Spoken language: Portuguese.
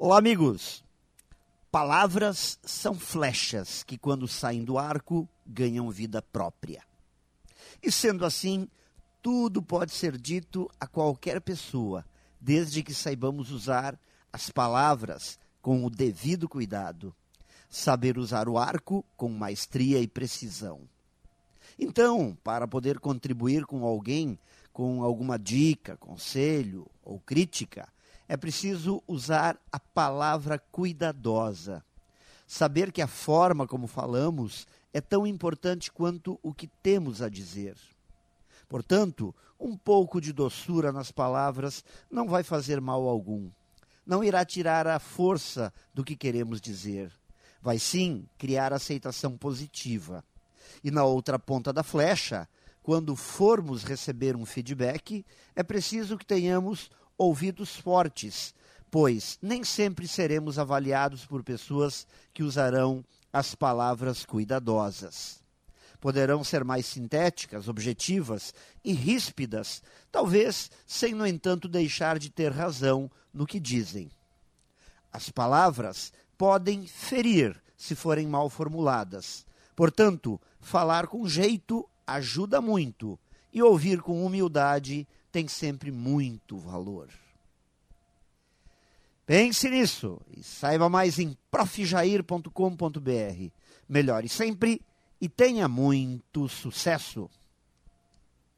Olá, amigos! Palavras são flechas que, quando saem do arco, ganham vida própria. E sendo assim, tudo pode ser dito a qualquer pessoa, desde que saibamos usar as palavras com o devido cuidado, saber usar o arco com maestria e precisão. Então, para poder contribuir com alguém com alguma dica, conselho ou crítica, é preciso usar a palavra cuidadosa. Saber que a forma como falamos é tão importante quanto o que temos a dizer. Portanto, um pouco de doçura nas palavras não vai fazer mal algum. Não irá tirar a força do que queremos dizer. Vai sim criar aceitação positiva. E na outra ponta da flecha, quando formos receber um feedback, é preciso que tenhamos ouvidos fortes, pois nem sempre seremos avaliados por pessoas que usarão as palavras cuidadosas. Poderão ser mais sintéticas, objetivas e ríspidas, talvez sem, no entanto, deixar de ter razão no que dizem. As palavras podem ferir se forem mal formuladas. Portanto, falar com jeito ajuda muito e ouvir com humildade tem sempre muito valor. Pense nisso e saiba mais em profjair.com.br. Melhore sempre e tenha muito sucesso!